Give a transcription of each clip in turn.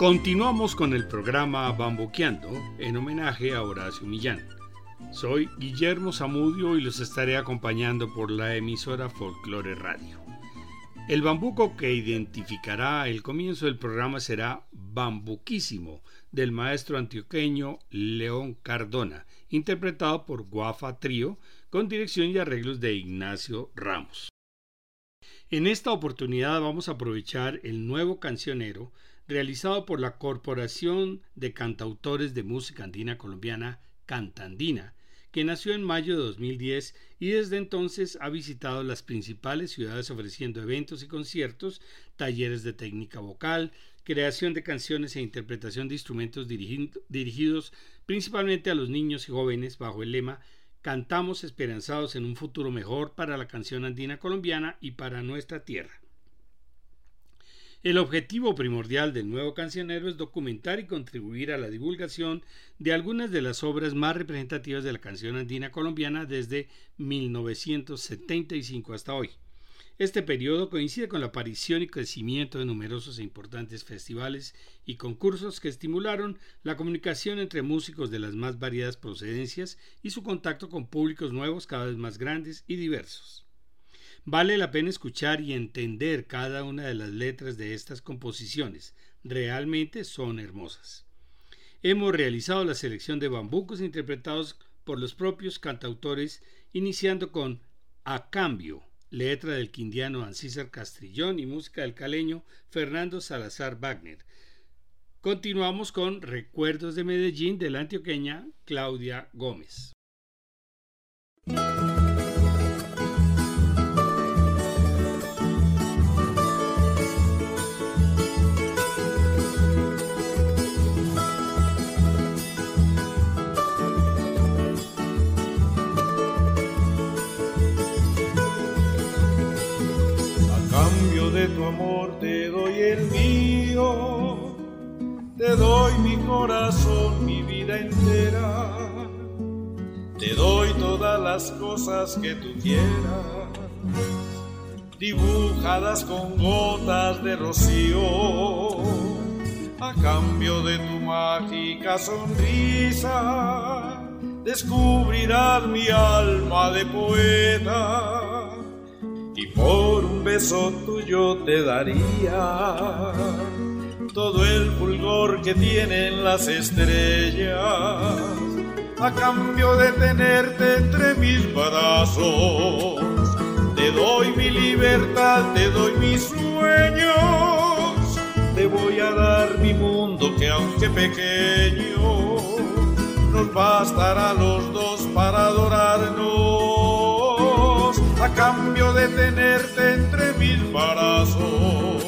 Continuamos con el programa Bamboqueando en homenaje a Horacio Millán. Soy Guillermo Zamudio y los estaré acompañando por la emisora Folklore Radio. El bambuco que identificará el comienzo del programa será Bambuquísimo del maestro antioqueño León Cardona, interpretado por Guafa Trío con dirección y arreglos de Ignacio Ramos. En esta oportunidad vamos a aprovechar el nuevo cancionero realizado por la Corporación de Cantautores de Música Andina Colombiana, Cantandina, que nació en mayo de 2010 y desde entonces ha visitado las principales ciudades ofreciendo eventos y conciertos, talleres de técnica vocal, creación de canciones e interpretación de instrumentos dirigidos principalmente a los niños y jóvenes bajo el lema Cantamos esperanzados en un futuro mejor para la canción andina colombiana y para nuestra tierra. El objetivo primordial del nuevo cancionero es documentar y contribuir a la divulgación de algunas de las obras más representativas de la canción andina colombiana desde 1975 hasta hoy. Este periodo coincide con la aparición y crecimiento de numerosos e importantes festivales y concursos que estimularon la comunicación entre músicos de las más variadas procedencias y su contacto con públicos nuevos cada vez más grandes y diversos. Vale la pena escuchar y entender cada una de las letras de estas composiciones. Realmente son hermosas. Hemos realizado la selección de bambucos interpretados por los propios cantautores, iniciando con A Cambio, letra del quindiano Ancísar Castrillón y música del caleño Fernando Salazar Wagner. Continuamos con Recuerdos de Medellín de la antioqueña Claudia Gómez. Te doy el mío, te doy mi corazón, mi vida entera, te doy todas las cosas que tú quieras, dibujadas con gotas de rocío, a cambio de tu mágica sonrisa, descubrirás mi alma de poeta por un beso tuyo te daría todo el fulgor que tienen las estrellas a cambio de tenerte entre mis brazos. Te doy mi libertad, te doy mis sueños, te voy a dar mi mundo que aunque pequeño, nos bastará los dos para adorarnos a cambio de tenerte entre mis brazos.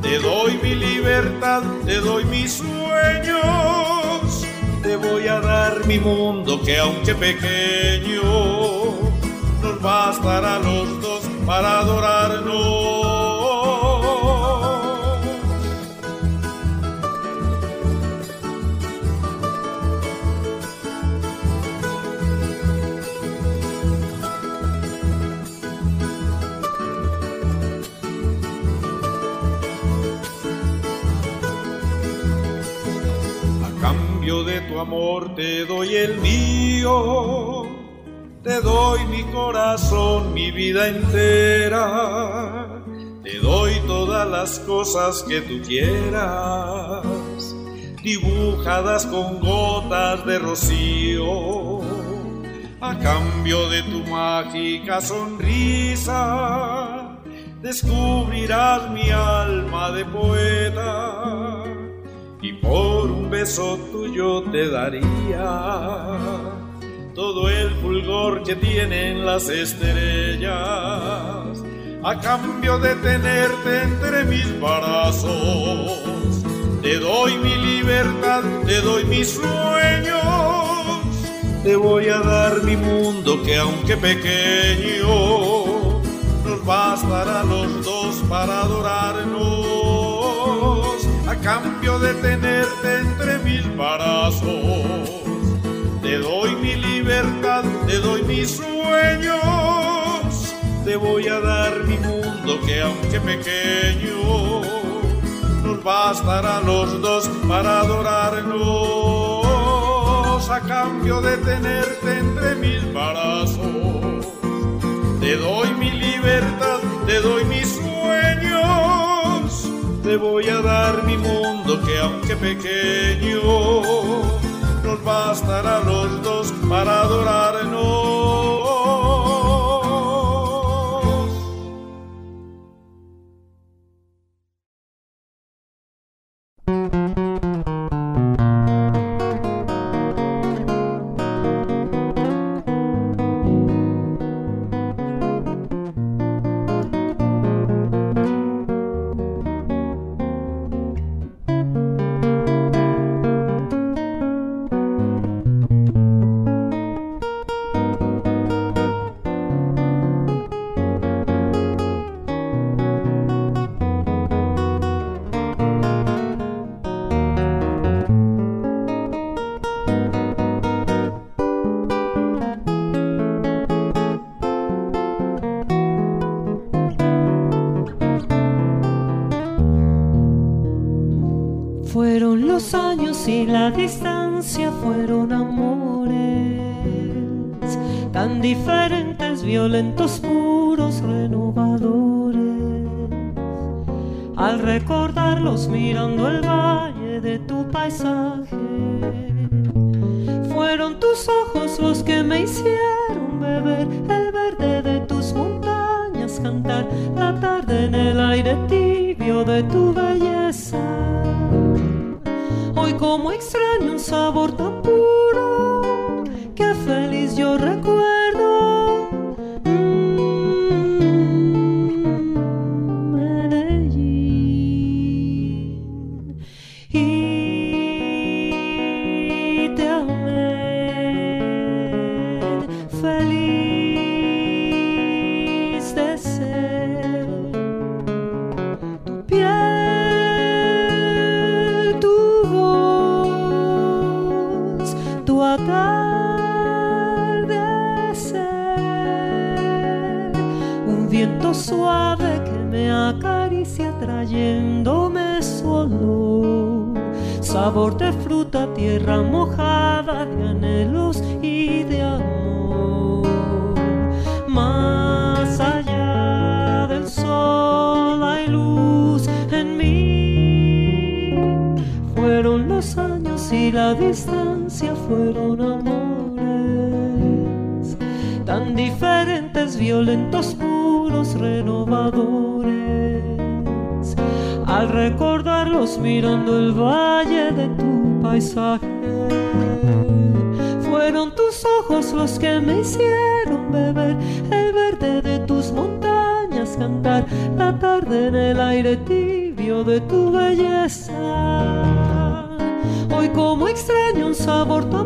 Te doy mi libertad, te doy mis sueños, te voy a dar mi mundo que aunque pequeño, nos bastará los dos para adorarnos. Te doy el mío, te doy mi corazón, mi vida entera, te doy todas las cosas que tú quieras, dibujadas con gotas de rocío, a cambio de tu mágica sonrisa, descubrirás mi alma de poeta y por beso tuyo te daría. Todo el fulgor que tienen las estrellas a cambio de tenerte entre mis brazos. Te doy mi libertad, te doy mis sueños, te voy a dar mi mundo que aunque pequeño, nos bastará los dos para adorarnos a cambio de tenerte entre mil brazos. Te doy mi libertad, te doy mis sueños, te voy a dar mi mundo que aunque pequeño, nos bastará los dos para adorarnos a cambio de tenerte entre mil brazos. Te doy mi libertad, te doy mis sueños, te voy a dar mi mundo que aunque pequeño, nos bastará los dos para adorarnos. Tierra mojada de anhelos y de amor. Más allá del sol hay luz en mí. Fueron los años y la distancia fueron amores tan diferentes, violentos, puros, renovadores. Al recordarlos mirando el valle de paisaje, fueron tus ojos los que me hicieron beber el verde de tus montañas, cantar la tarde en el aire tibio de tu belleza. Hoy como extraño un sabor tan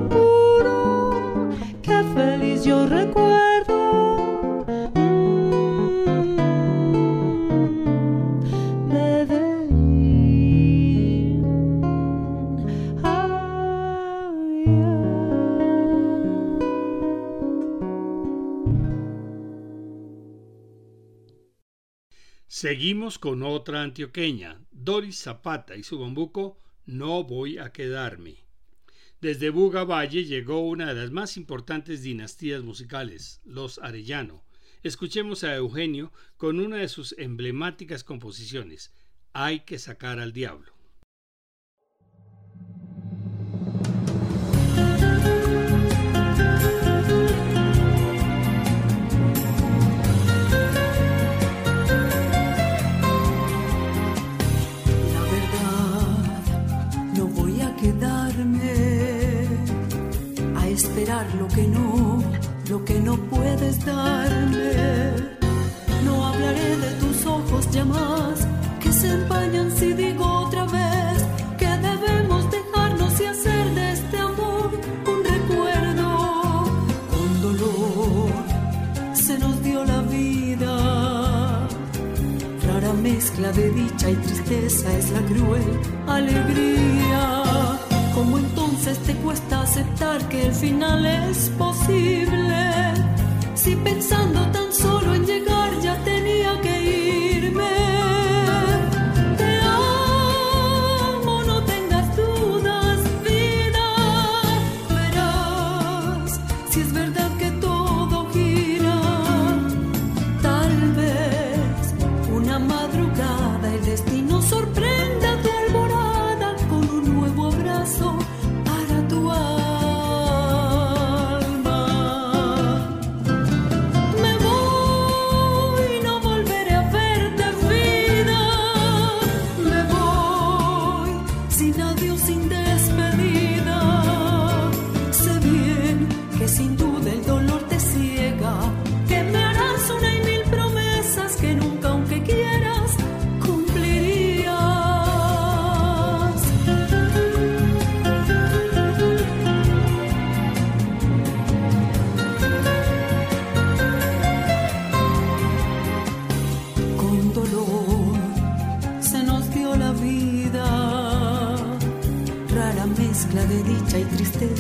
con otra antioqueña, Doris Zapata y su bambuco No voy a quedarme. Desde Buga Valle llegó una de las más importantes dinastías musicales, los Arellano. Escuchemos a Eugenio con una de sus emblemáticas composiciones, Hay que sacar al diablo. Lo que no, lo que no puedes darme. No hablaré de tus ojos ya más, que se empañan si digo otra vez que debemos dejarnos y hacer de este amor un recuerdo. Con dolor se nos dio la vida rara mezcla de dicha y tristeza es la cruel alegría. ¿Cómo entonces te cuesta aceptar que el final es posible? Si pensando tan solo en llegar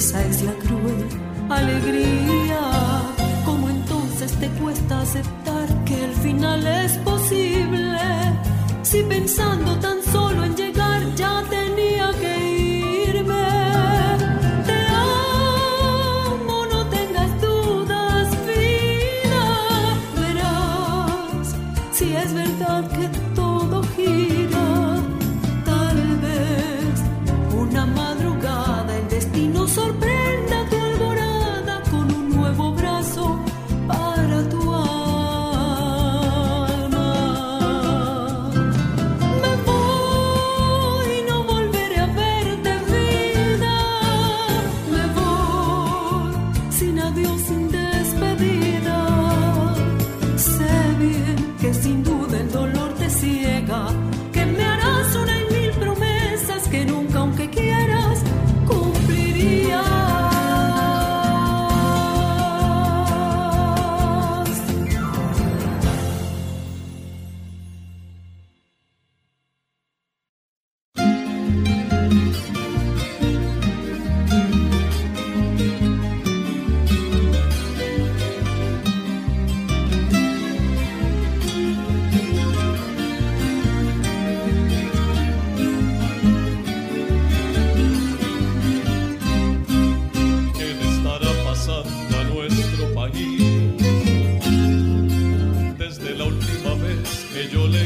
es la cruel alegría. ¿Cómo entonces te cuesta aceptar que el final es posible? Si pensando tan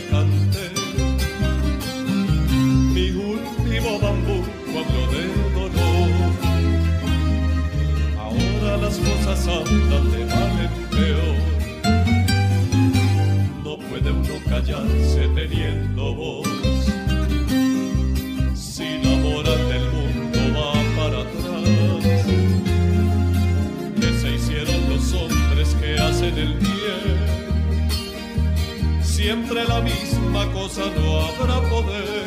le. Mi último bambuco habló de dolor. Ahora las cosas andan de mal en peor. No puede uno callarse teniendo voz. la misma cosa no habrá poder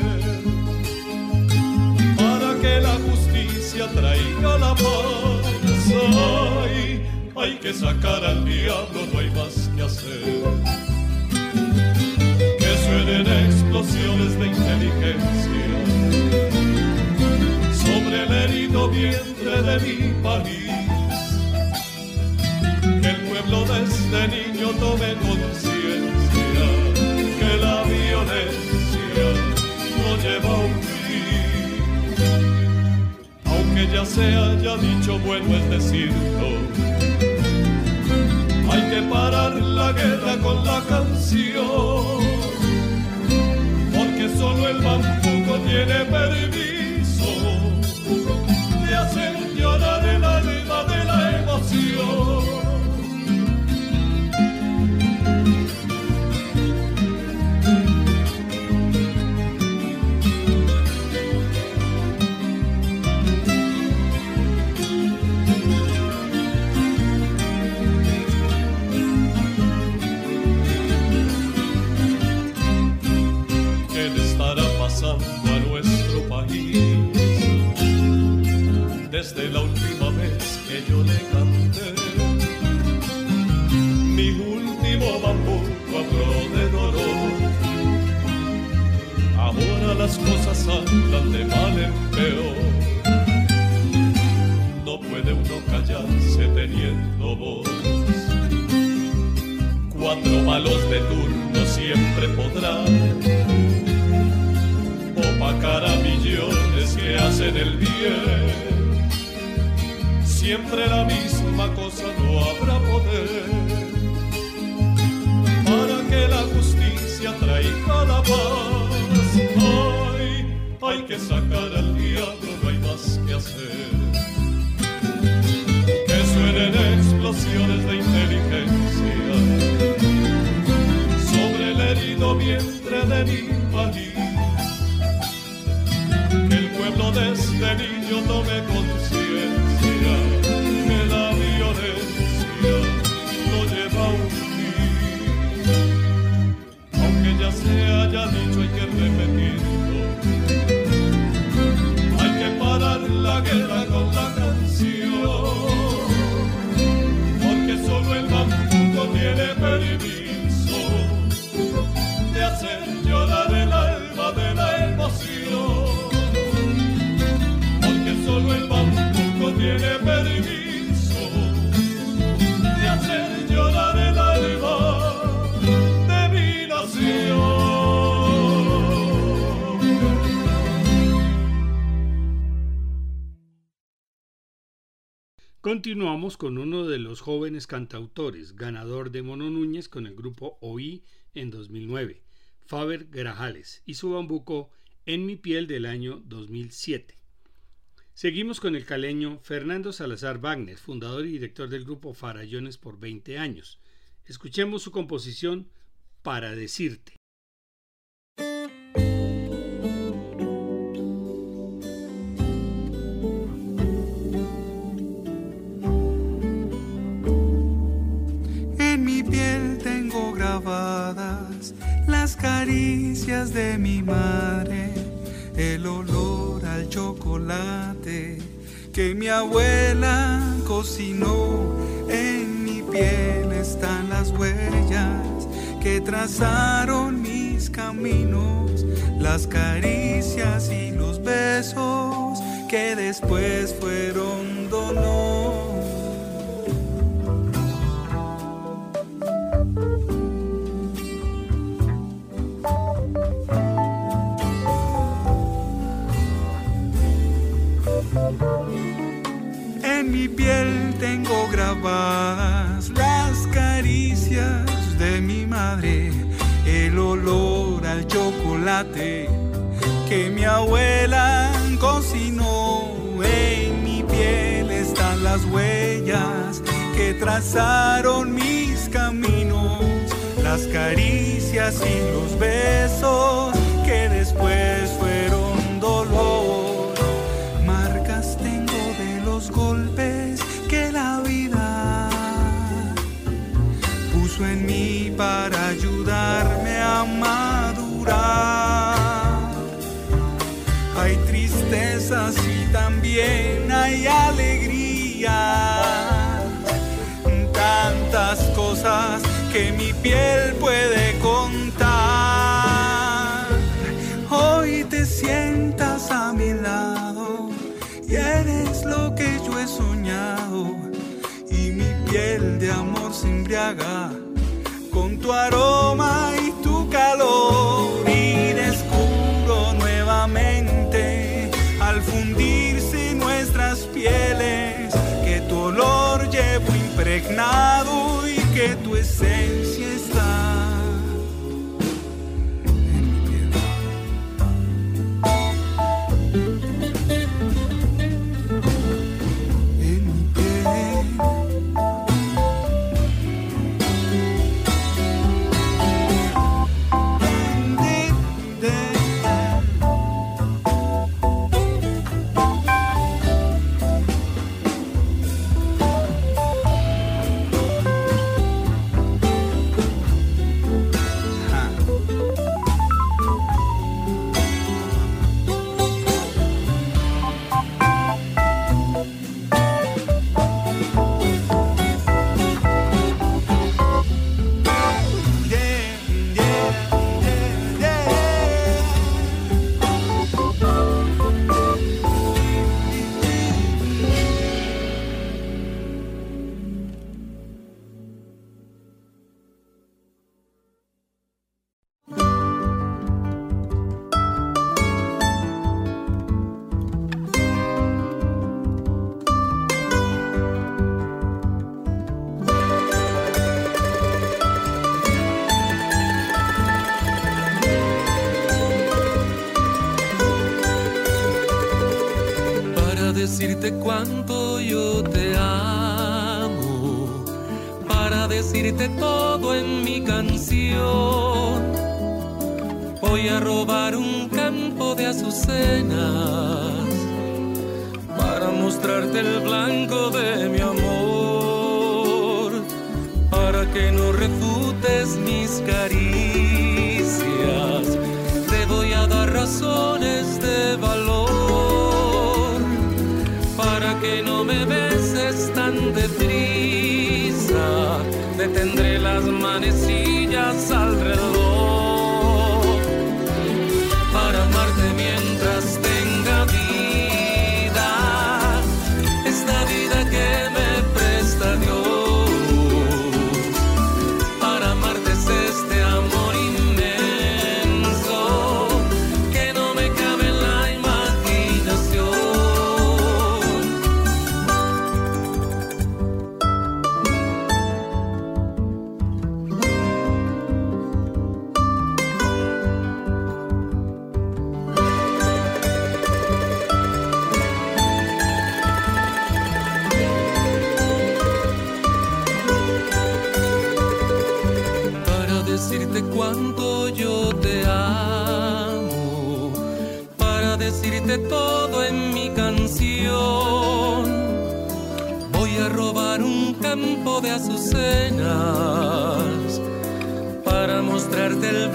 para que la justicia traiga la paz. Ay, hay que sacar al diablo, no hay más que hacer. Que suenen explosiones de inteligencia sobre el herido vientre de mi país. Que el pueblo de este niño tome conciencia lleva un fin. Aunque ya se haya dicho, bueno es decirlo. Hay que parar la guerra con la canción, porque solo el bambuco tiene permiso. desde la última vez que yo le canté. Mi último bambú, cuadro de dolor. Ahora las cosas andan de mal en peor. No puede uno callarse teniendo voz. Cuatro malos de turno siempre podrán opacar a millones que hacen el bien. Siempre la misma cosa no habrá poder para que la justicia traiga la paz. Ay, hay que sacar al diablo, no hay más que hacer. Que suenen explosiones de inteligencia sobre el herido vientre del invalid. Que el pueblo de este niño tome conciencia hay que repetirlo. Hay que parar la guerra con la canción. Porque solo el bambuco tiene permiso Continuamos con uno de los jóvenes cantautores, ganador de Mono Núñez con el grupo OI en 2009, Faber Grajales, y su bambuco En mi piel del año 2007. Seguimos con el caleño Fernando Salazar Wagner, fundador y director del grupo Farallones por 20 años. Escuchemos su composición Para decirte. Caricias de mi madre, el olor al chocolate que mi abuela cocinó. En mi piel están las huellas que trazaron mis caminos, las caricias y los besos que después fueron dolor. En mi piel tengo grabadas las caricias de mi madre, el olor al chocolate que mi abuela cocinó. En mi piel están las huellas que trazaron mis caminos, las caricias y los besos que después en mí para ayudarme a madurar. Hay tristezas y también hay alegría. Tantas cosas que mi piel puede contar. Hoy te sientas a mi lado y eres lo que yo he soñado. Y mi piel de amor se embriaga tu aroma y tu calor. Y descubro nuevamente al fundirse nuestras pieles que tu olor llevo impregnado y que tu esencia Voy a robar un campo de azucenas para mostrarte el blanco de mi amor, para que no refutes mis caricias.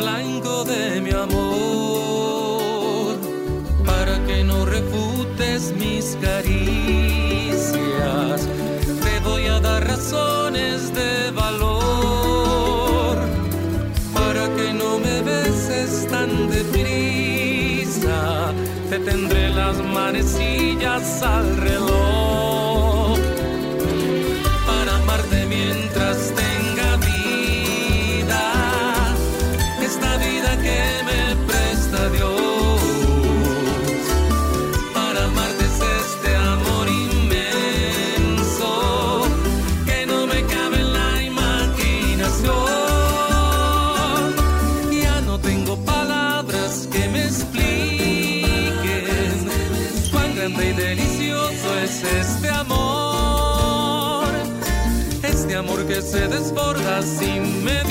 Blanco de mi amor, para que no refutes mis caricias. Te voy a dar razones de valor para que no me beses tan deprisa. Te tendré las manecillas al se desborda sin medida,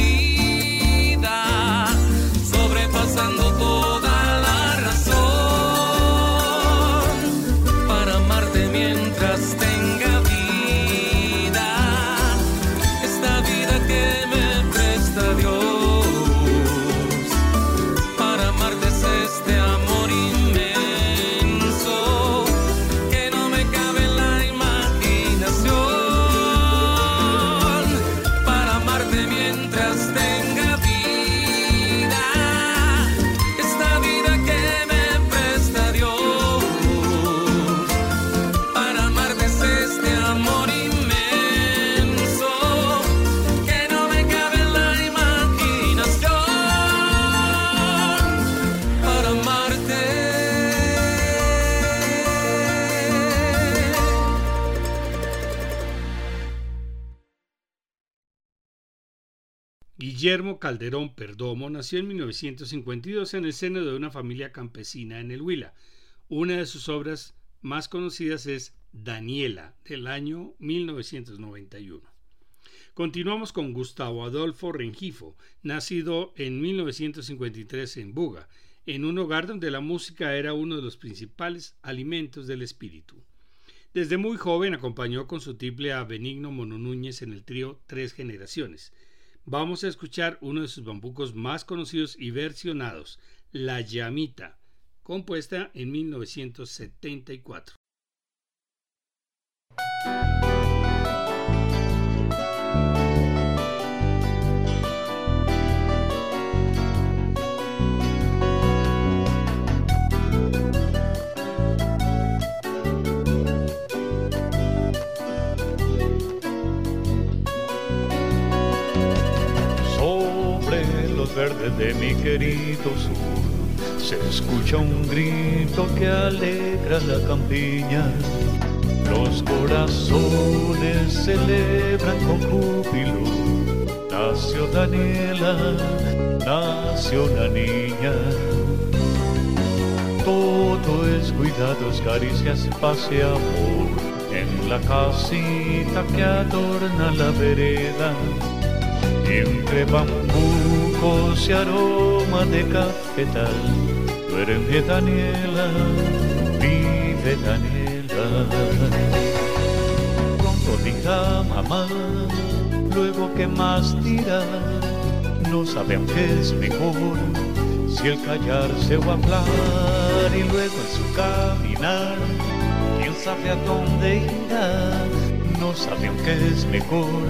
Guillermo Calderón Perdomo nació en 1952 en el seno de una familia campesina en el Huila. Una de sus obras más conocidas es Daniela, del año 1991. Continuamos con Gustavo Adolfo Rengifo, nacido en 1953 en Buga, en un hogar donde la música era uno de los principales alimentos del espíritu. Desde muy joven acompañó con su tiple a Benigno Mono Núñez en el trío Tres Generaciones. Vamos a escuchar uno de sus bambucos más conocidos y versionados, La Llamita, compuesta en 1974. De mi querido sur se escucha un grito que alegra la campiña. Los corazones celebran con júbilo. Nació Daniela, nació una niña. Todo es cuidados, caricias, paz y amor. En la casita que adorna la vereda, entre y aroma de cafetal, duerme Daniela, vive Daniela. Pronto dirá mamá, luego que más dirá, no sabe aunque es mejor si el callarse o hablar y luego en su caminar, quién sabe a dónde irá, no sabe aunque es mejor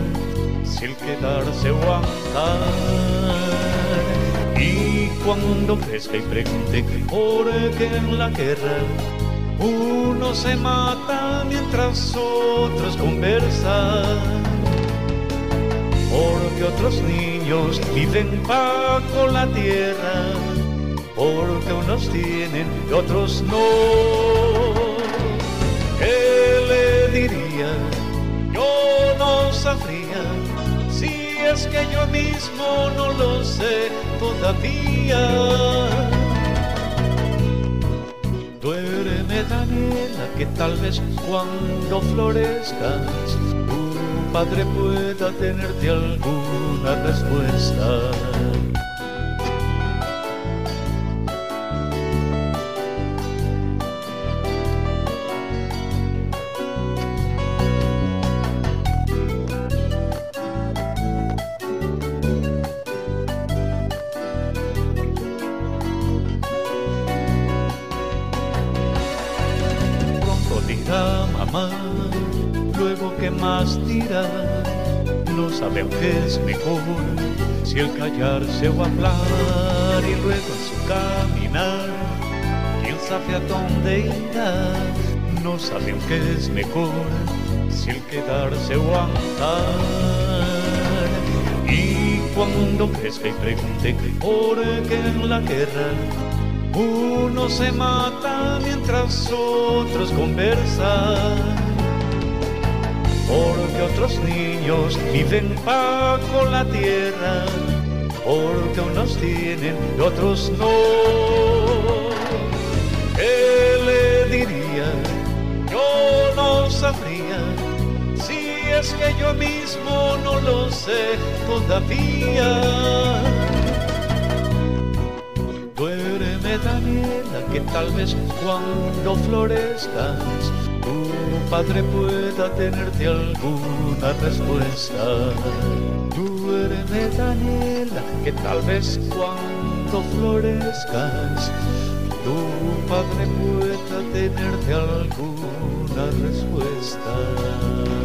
si el quedarse o andar. Cuando crezca y pregunte por qué en la guerra uno se mata mientras otros conversan porque otros niños viven bajo la tierra, porque unos tienen y otros no. ¿Qué le diría? Yo no sabría si es que yo mismo no lo sé todavía. Duerme Daniela, que tal vez cuando florezcas padre pueda tenerte alguna respuesta. Es mejor si el callarse o hablar y luego su caminar, quién sabe a dónde irá, no sabe aunque es mejor si el quedarse o andar. Y cuando crezca y pregunte por qué en la guerra uno se mata mientras otros conversan porque otros niños viven bajo la tierra, porque unos tienen y otros no. ¿Qué le diría? Yo no sabría si es que yo mismo no lo sé todavía. Duerme Daniela, que tal vez cuando florezcas padre pueda tenerte alguna respuesta. Duerme Daniela, que tal vez cuando florezcas, tu padre pueda tenerte alguna respuesta.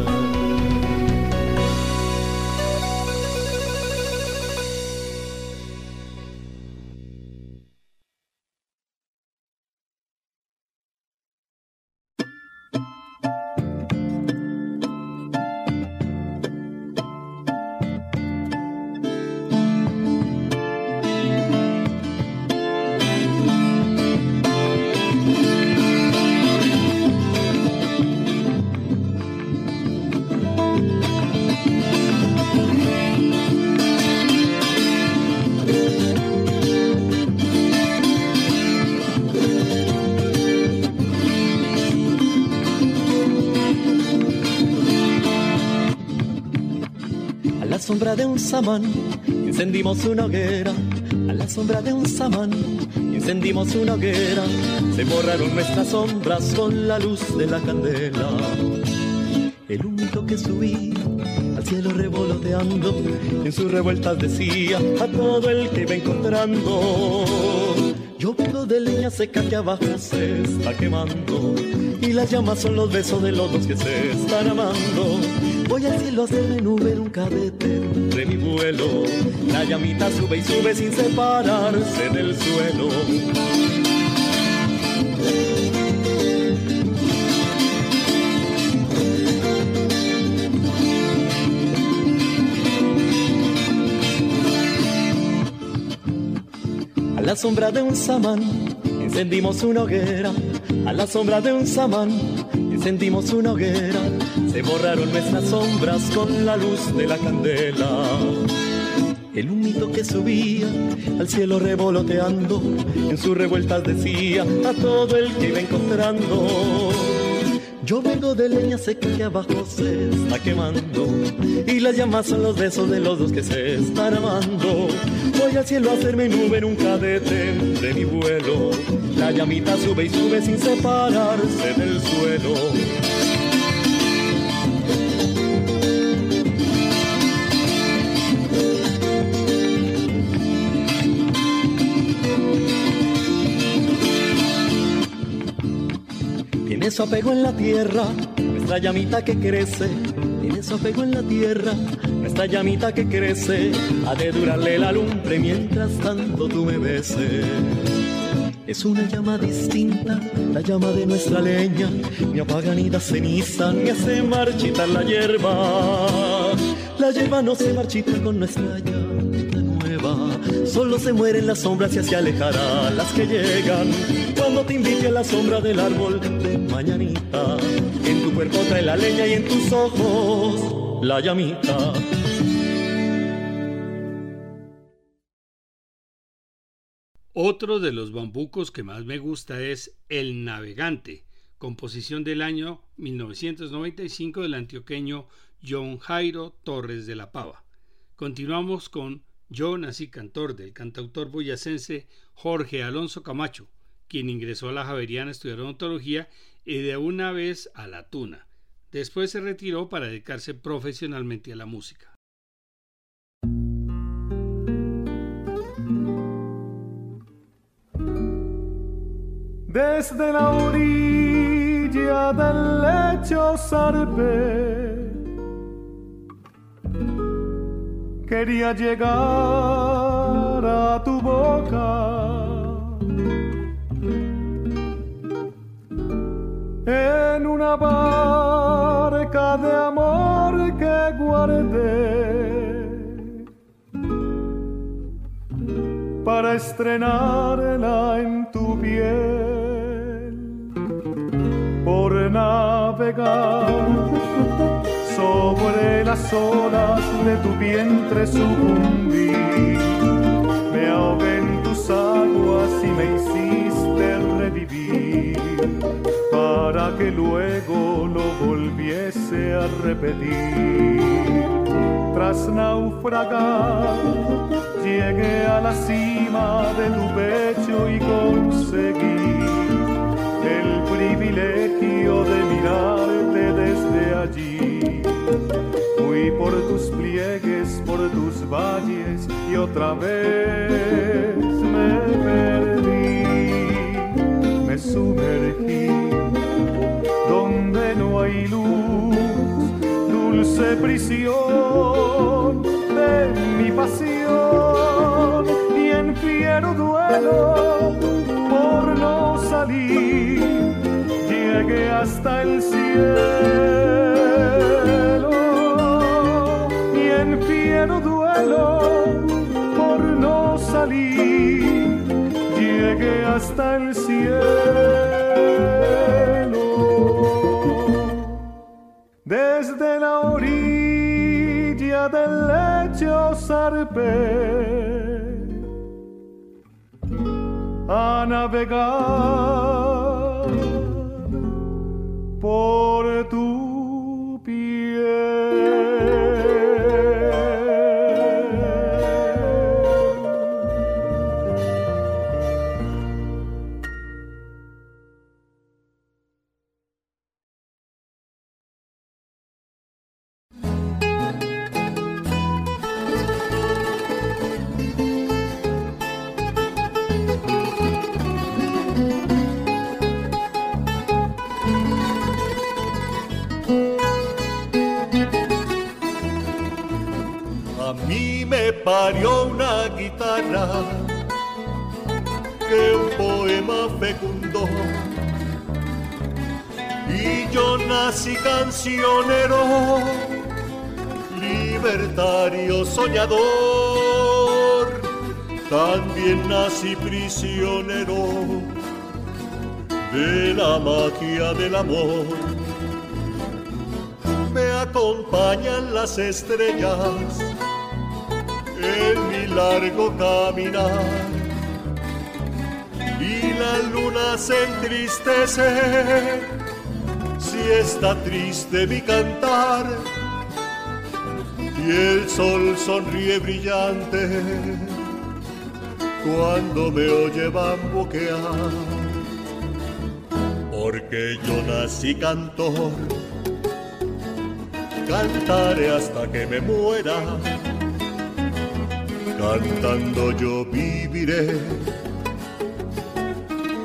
Un samán encendimos una hoguera. A la sombra de un samán encendimos una hoguera. Se borraron nuestras sombras con la luz de la candela. El único que subía al cielo revoloteando, en sus revueltas decía a todo el que iba encontrando. Yo pido de leña seca que abajo se está quemando y las llamas son los besos de los dos que se están amando. Voy al cielo a hacerme nube en un carrete de mi vuelo. La llamita sube y sube sin separarse del suelo. A la sombra de un samán encendimos una hoguera. A la sombra de un samán encendimos una hoguera, se borraron nuestras sombras con la luz de la candela. el humito que subía al cielo revoloteando, en sus revueltas decía a todo el que iba encontrando. Yo vengo de leña seca que abajo se está quemando y las llamas son los besos de los dos que se están amando. Voy al cielo a hacerme nube en un cadete de mi vuelo. La llamita sube y sube sin separarse del suelo. Tiene su apego en la tierra, nuestra llamita que crece. Tiene su apego en la tierra, nuestra llamita que crece. Ha de durarle la lumbre mientras tanto tú me beses. Es una llama distinta, la llama de nuestra leña, ni apaga ni da ceniza, ni hace marchitar la hierba. La hierba no se marchita con nuestra llama solo se mueren las sombras y así alejará las que llegan. Cuando te invite a la sombra del árbol de mañanita, en tu cuerpo trae la leña y en tus ojos la llamita. Otro de los bambucos que más me gusta es El Navegante, composición del año 1995 del antioqueño John Jairo Torres de la Pava. Continuamos con Yo nací cantor del cantautor boyacense Jorge Alonso Camacho, quien ingresó a la Javeriana a estudiar odontología y de una vez a la tuna. Después se retiró para dedicarse profesionalmente a la música. Desde la orilla del lecho zarpé, quería llegar a tu boca. En una barca de amor que guardé para estrenarla en tu piel por navegar sobre las olas de tu vientre sucumbí. Me ahogué en tus aguas y me hiciste revivir para que luego lo volviese a repetir. Tras naufragar llegué a la cima de tu pecho y conseguí el privilegio allí. Fui por tus pliegues, por tus valles y otra vez me perdí, me sumergí donde no hay luz, dulce prisión de mi pasión y en fiero duelo por no salir llegué hasta el cielo. Y en fiero duelo por no salir llegué hasta el cielo. Desde la orilla del lecho zarpé a navegar por soñador. También nací prisionero de la magia del amor. Me acompañan las estrellas en mi largo caminar. Y la luna se entristece si está triste mi cantar. Y el sol sonríe brillante cuando me oye bamboquear. Porque yo nací cantor, cantaré hasta que me muera cantando yo viviré.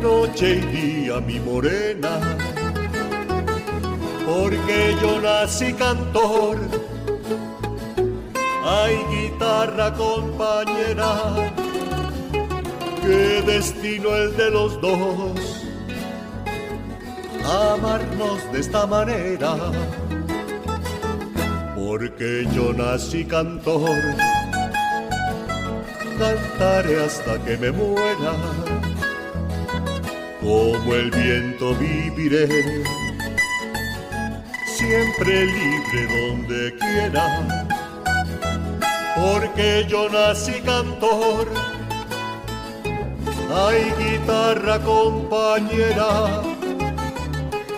Noche y día mi morena, porque yo nací cantor. Hay guitarra compañera, qué destino el de los dos, amarnos de esta manera, porque yo nací cantor cantaré hasta que me muera. Como el viento viviré, siempre libre donde quiera. Porque yo nací cantor, hay guitarra compañera,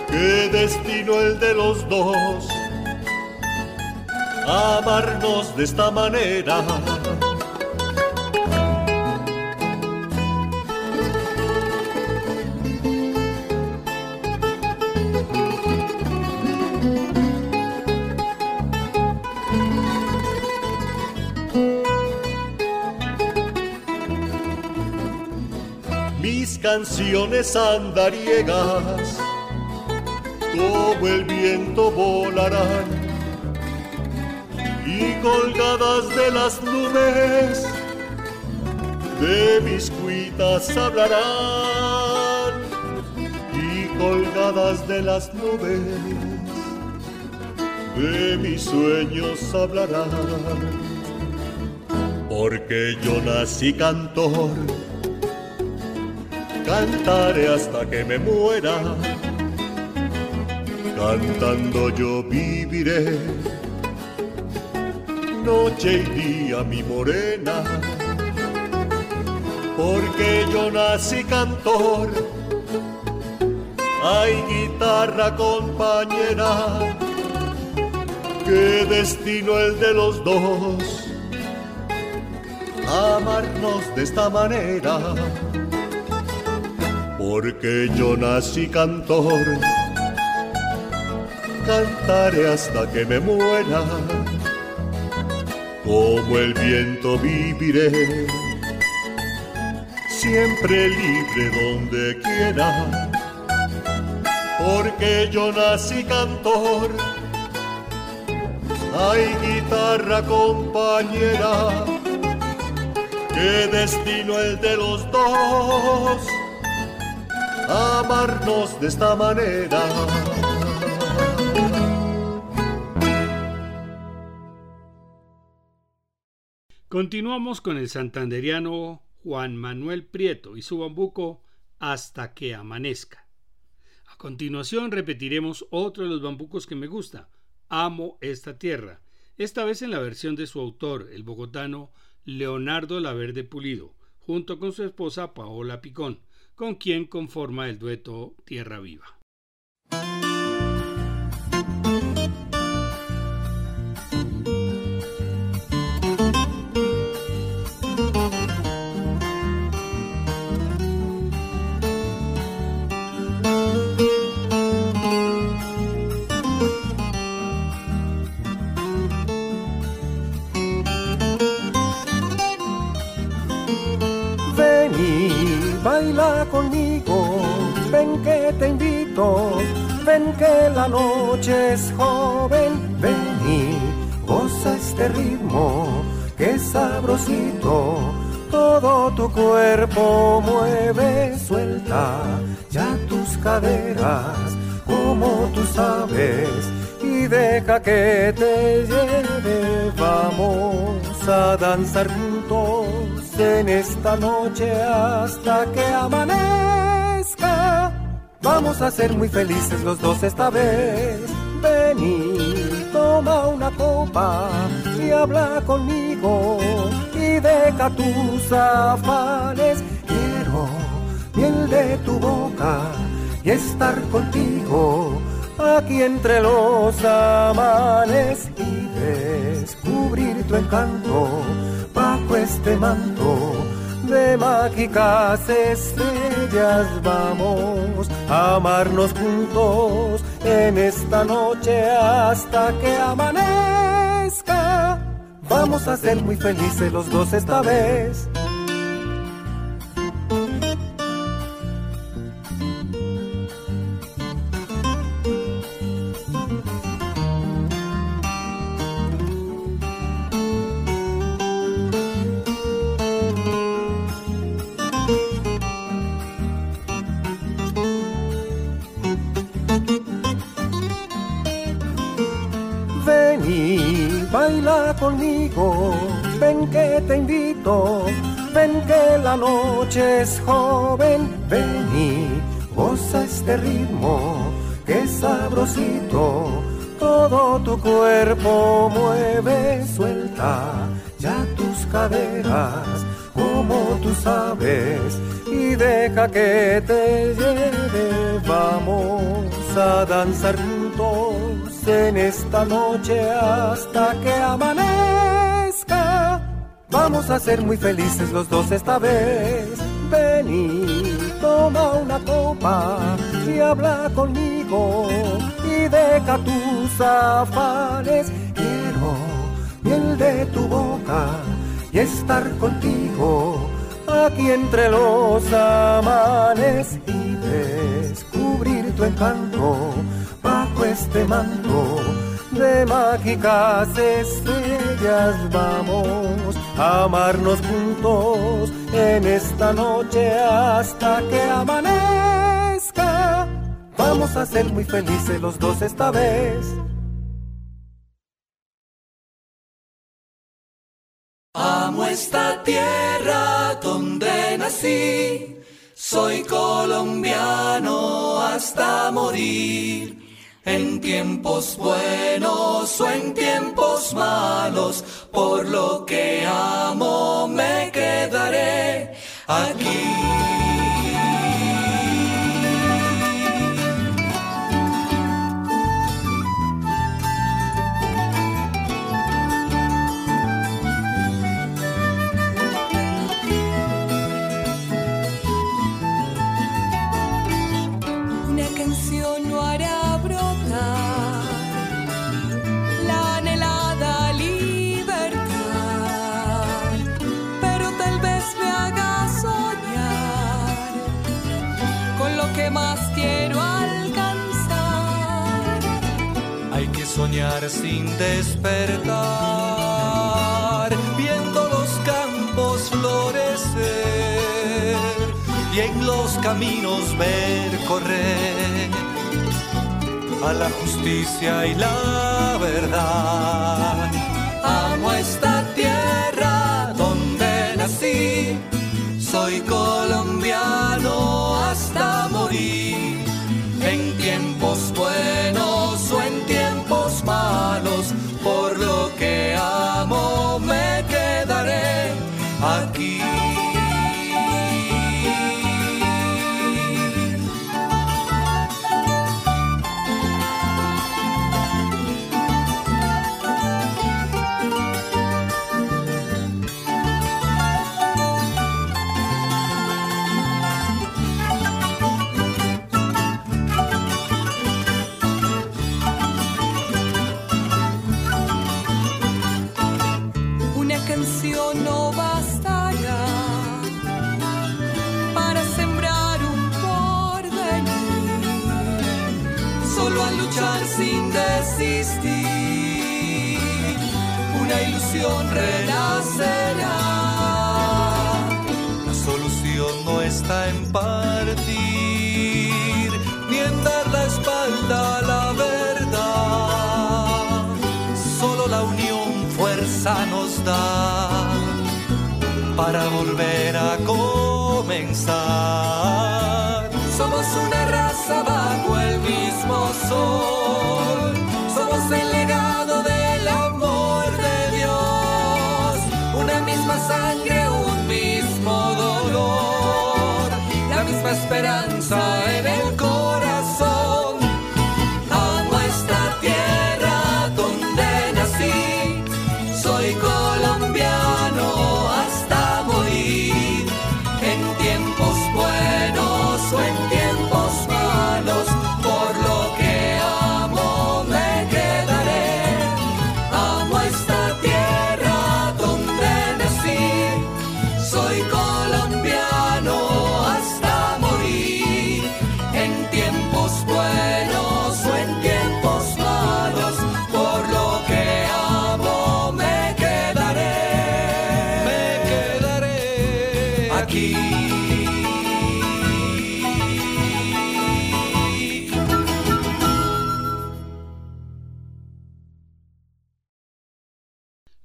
qué destino el de los dos, amarnos de esta manera canciones andariegas, como el viento volarán y colgadas de las nubes, de mis cuitas hablarán y colgadas de las nubes, de mis sueños hablarán, porque yo nací cantor cantaré hasta que me muera. Cantando yo viviré, noche y día mi morena, porque yo nací cantor. Hay guitarra compañera, qué destino el de los dos, amarnos de esta manera porque yo nací cantor, cantaré hasta que me muera, como el viento viviré, siempre libre donde quiera, porque yo nací cantor, hay guitarra compañera, qué destino el de los dos amarnos de esta manera. Continuamos con el santanderiano Juan Manuel Prieto y su bambuco Hasta que amanezca. A continuación repetiremos otro de los bambucos que me gusta, Amo esta tierra, esta vez en la versión de su autor, el bogotano Leonardo Laverde Pulido, junto con su esposa Paola Picón con quien conforma el dueto Tierra Viva. Baila conmigo, ven que te invito, ven que la noche es joven, ven y goza este ritmo, que sabrosito, todo tu cuerpo mueve, suelta ya tus caderas, como tú sabes, y deja que te lleve, vamos a danzar juntos en esta noche hasta que amanezca. Vamos a ser muy felices los dos esta vez. Benito, toma una copa y habla conmigo y deja tus afanes. Quiero miel de tu boca y estar contigo aquí entre los amanes y descubrir tu encanto bajo este manto de mágicas estrellas vamos a amarnos juntos en esta noche hasta que amanezca. Vamos a ser muy felices los dos esta vez. Que te invito, ven que la noche es joven, ven y goza este ritmo que sabrosito, todo tu cuerpo mueve, suelta ya tus caderas como tú sabes. Y deja que te lleve, vamos a danzar juntos en esta noche hasta que amanezca. Vamos a ser muy felices los dos esta vez. Ven y toma una copa y habla conmigo y deja tus afanes. Quiero miel de tu boca y estar contigo aquí entre los amanes y descubrir tu encanto bajo este manto de mágicas estrellas vamos amarnos juntos en esta noche hasta que amanezca. Vamos a ser muy felices los dos esta vez. Amo esta tierra donde nací, soy colombiano hasta morir en tiempos buenos o en tiempos malos, por lo que amo me quedaré aquí. Sin despertar, viendo los campos florecer y en los caminos ver correr a la justicia y la verdad. Amo esta tierra donde nací, soy colombiano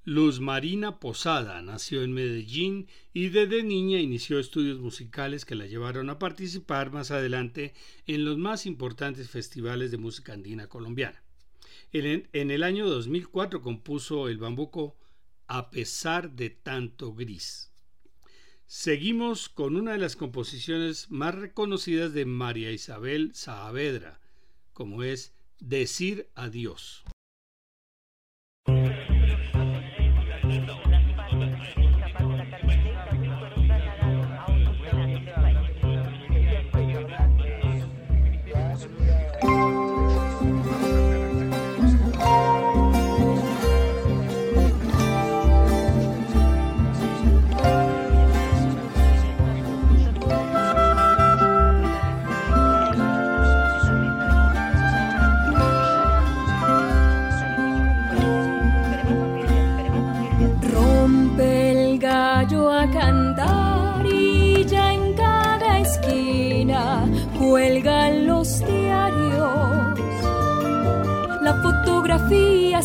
Luz Marina Posada nació en Medellín y desde niña inició estudios musicales que la llevaron a participar más adelante en los más importantes festivales de música andina colombiana. En, el año 2004 compuso el bambuco A pesar de tanto gris. Seguimos con una de las composiciones más reconocidas de María Isabel Saavedra, como es Decir Adiós.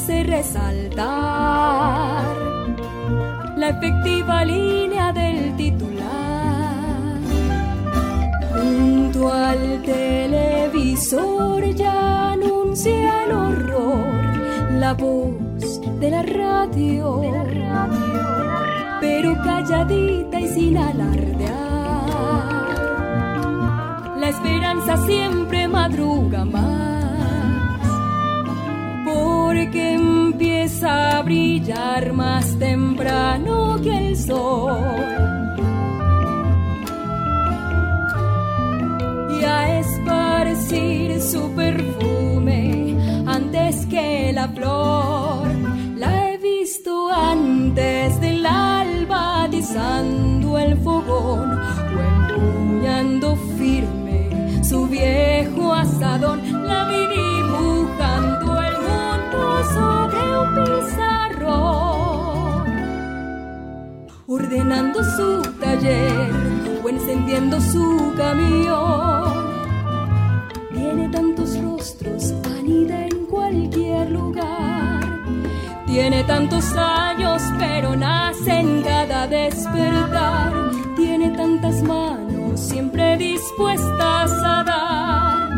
Hace resaltar la efectiva línea del titular. Junto al televisor ya anuncia el horror la voz de la radio, pero calladita y sin alardear. La esperanza siempre madruga más brillar más temprano que el sol. Y a esparcir su perfume antes que la flor. La he visto antes del alba atizando el fogón o empuñando firme su viejo asadón. La vi dibujando sobre un pizarrón, ordenando su taller o encendiendo su camión. Tiene tantos rostros, anida en cualquier lugar. Tiene tantos años, pero nace en cada despertar. Tiene tantas manos, siempre dispuestas a dar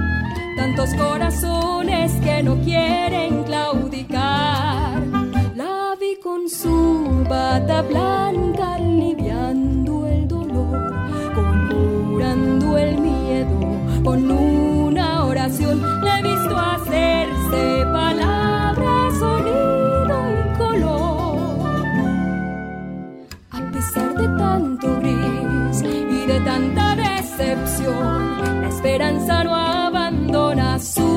tantos corazones que no quieren claudicar. La vi con su bata blanca decepción, la esperanza no ha su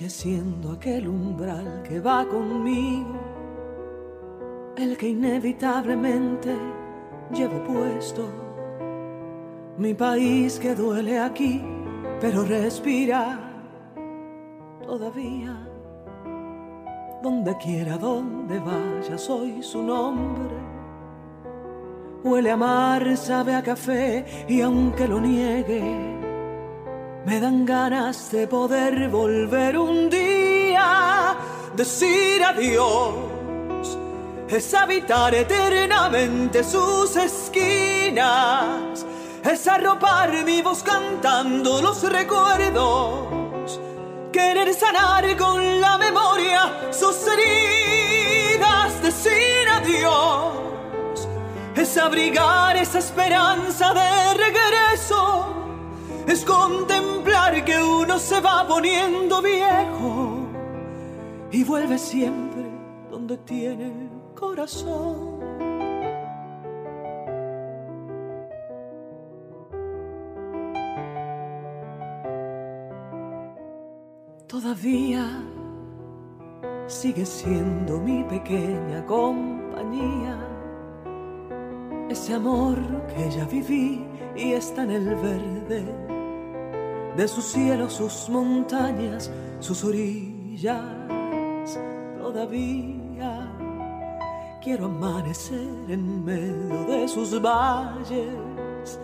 sigue siendo aquel umbral que va conmigo, el que inevitablemente llevo puesto. Mi país que duele aquí, pero respira todavía. Donde quiera, donde vaya, soy su nombre. Huele a mar, sabe a café y aunque lo niegue, me dan ganas de poder volver un día, decir adiós, es habitar eternamente sus esquinas, es arropar mi voz cantando los recuerdos, querer sanar con la memoria sus heridas, decir adiós, es abrigar esa esperanza de regreso es contemplar que uno se va poniendo viejo y vuelve siempre donde tiene corazón. Todavía sigue siendo mi pequeña compañía, ese amor que ya viví y está en el verde de su cielo, sus montañas, sus orillas. Todavía quiero amanecer en medio de sus valles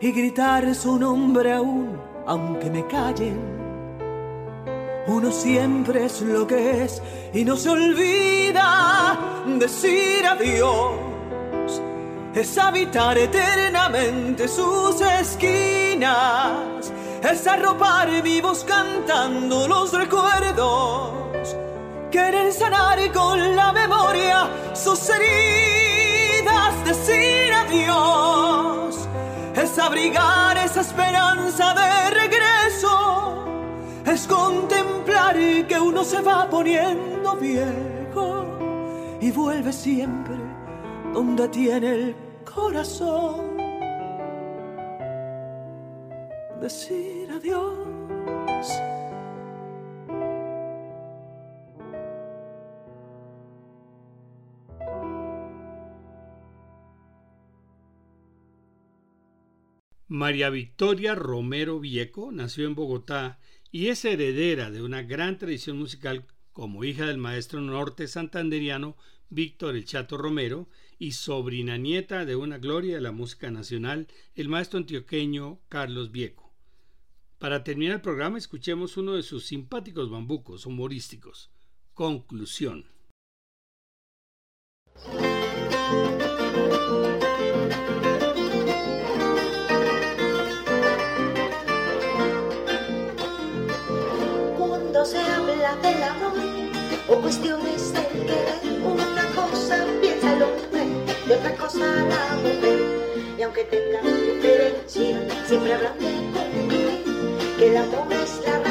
y gritar su nombre aún, aunque me callen. Uno siempre es lo que es y no se olvida decir adiós. Es habitar eternamente sus esquinas es arropar vivos cantando los recuerdos, querer sanar con la memoria sus heridas, decir adiós, es abrigar esa esperanza de regreso, es contemplar que uno se va poniendo viejo y vuelve siempre donde tiene el corazón. Decir adiós. María Victoria Romero Vieco nació en Bogotá y es heredera de una gran tradición musical como hija del maestro norte santanderiano Víctor El Chato Romero y sobrina nieta de una gloria de la música nacional, el maestro antioqueño Carlos Vieco. Para terminar el programa, escuchemos uno de sus simpáticos bambucos humorísticos. Conclusión. Cuando se habla del amor o cuestiones del querer, una cosa piensa el hombre y otra cosa la mujer. Y aunque tengan diferencia, siempre hablan de el amor es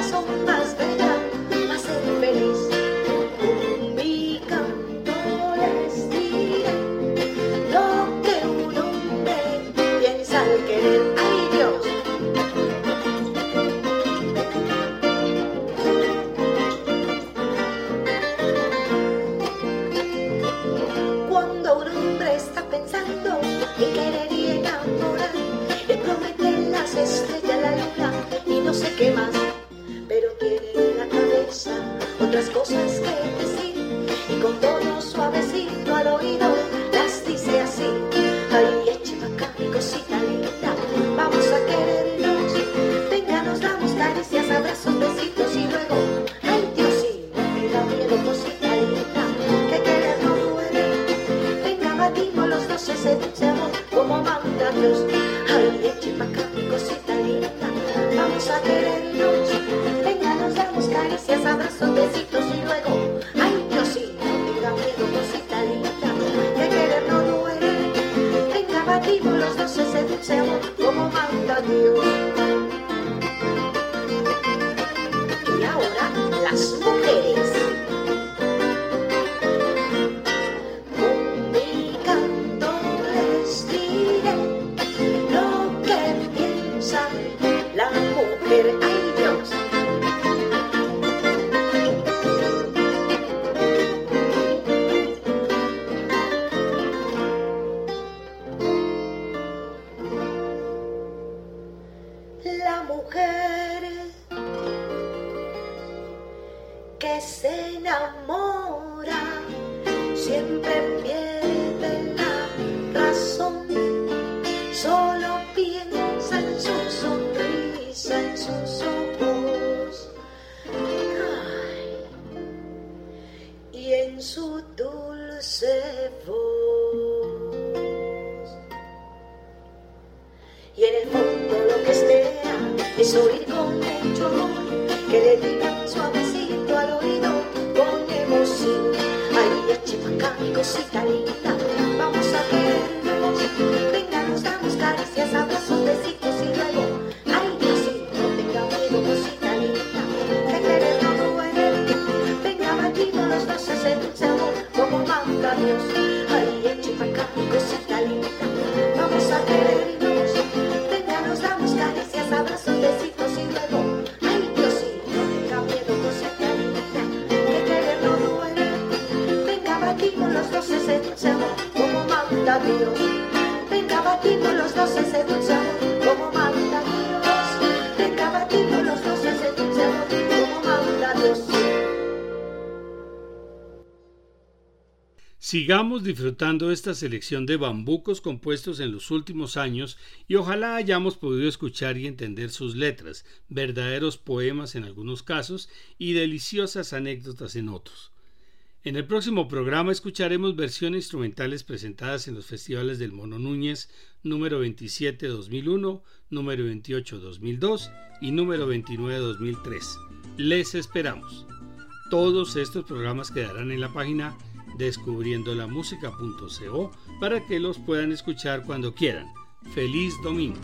Y en el fondo lo que estea es oír con mucho amor que le digan suavecito al oído con emoción. Ay, eche pa' acá mi cosita Sigamos disfrutando esta selección de bambucos compuestos en los últimos años y ojalá hayamos podido escuchar y entender sus letras, verdaderos poemas en algunos casos y deliciosas anécdotas en otros. En el próximo programa escucharemos versiones instrumentales presentadas en los festivales del Mono Núñez número 27 2001, número 28 2002 y número 29 2003. Les esperamos. Todos estos programas quedarán en la página descubriendolamusica.co para que los puedan escuchar cuando quieran. Feliz domingo.